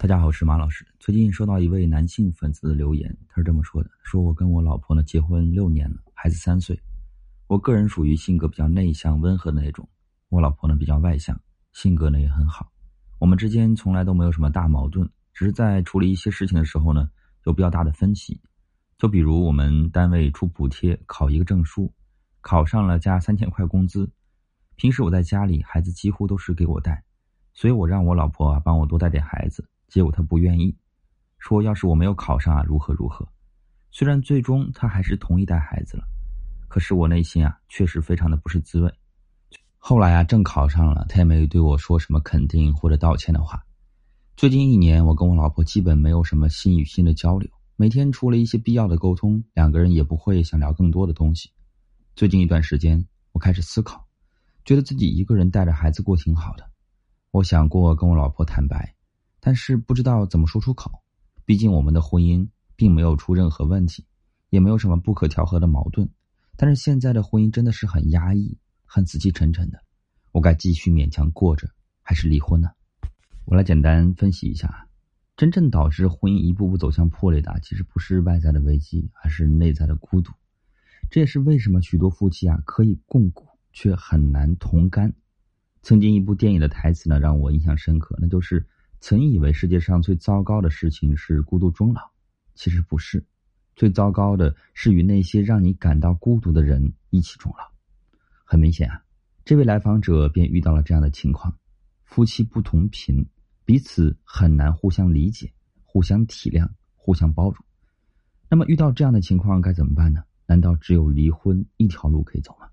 大家好，我是马老师。最近收到一位男性粉丝的留言，他是这么说的：“说我跟我老婆呢结婚六年了，孩子三岁。我个人属于性格比较内向、温和的那种，我老婆呢比较外向，性格呢也很好。我们之间从来都没有什么大矛盾，只是在处理一些事情的时候呢有比较大的分歧。就比如我们单位出补贴考一个证书，考上了加三千块工资。平时我在家里，孩子几乎都是给我带，所以我让我老婆啊帮我多带点孩子。”结果他不愿意，说要是我没有考上啊，如何如何。虽然最终他还是同意带孩子了，可是我内心啊，确实非常的不是滋味。后来啊，正考上了，他也没对我说什么肯定或者道歉的话。最近一年，我跟我老婆基本没有什么心与心的交流，每天除了一些必要的沟通，两个人也不会想聊更多的东西。最近一段时间，我开始思考，觉得自己一个人带着孩子过挺好的。我想过跟我老婆坦白。但是不知道怎么说出口，毕竟我们的婚姻并没有出任何问题，也没有什么不可调和的矛盾。但是现在的婚姻真的是很压抑，很死气沉沉的。我该继续勉强过着，还是离婚呢？我来简单分析一下，真正导致婚姻一步步走向破裂的，其实不是外在的危机，而是内在的孤独。这也是为什么许多夫妻啊可以共苦，却很难同甘。曾经一部电影的台词呢，让我印象深刻，那就是。曾以为世界上最糟糕的事情是孤独终老，其实不是，最糟糕的是与那些让你感到孤独的人一起终老。很明显啊，这位来访者便遇到了这样的情况：夫妻不同频，彼此很难互相理解、互相体谅、互相包容。那么遇到这样的情况该怎么办呢？难道只有离婚一条路可以走吗？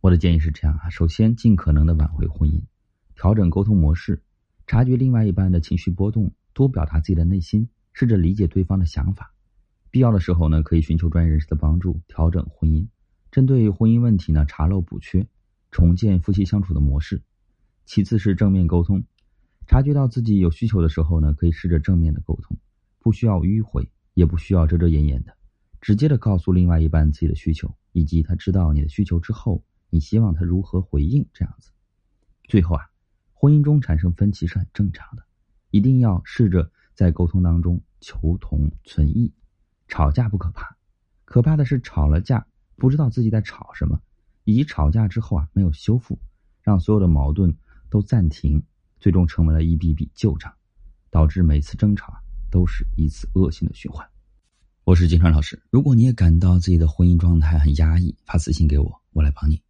我的建议是这样啊：首先，尽可能的挽回婚姻，调整沟通模式。察觉另外一半的情绪波动，多表达自己的内心，试着理解对方的想法。必要的时候呢，可以寻求专业人士的帮助，调整婚姻。针对婚姻问题呢，查漏补缺，重建夫妻相处的模式。其次是正面沟通，察觉到自己有需求的时候呢，可以试着正面的沟通，不需要迂回，也不需要遮遮掩掩的，直接的告诉另外一半自己的需求，以及他知道你的需求之后，你希望他如何回应，这样子。最后啊。婚姻中产生分歧是很正常的，一定要试着在沟通当中求同存异。吵架不可怕，可怕的是吵了架不知道自己在吵什么，以及吵架之后啊没有修复，让所有的矛盾都暂停，最终成为了一笔笔旧账，导致每次争吵啊都是一次恶性的循环。我是金川老师，如果你也感到自己的婚姻状态很压抑，发私信给我，我来帮你。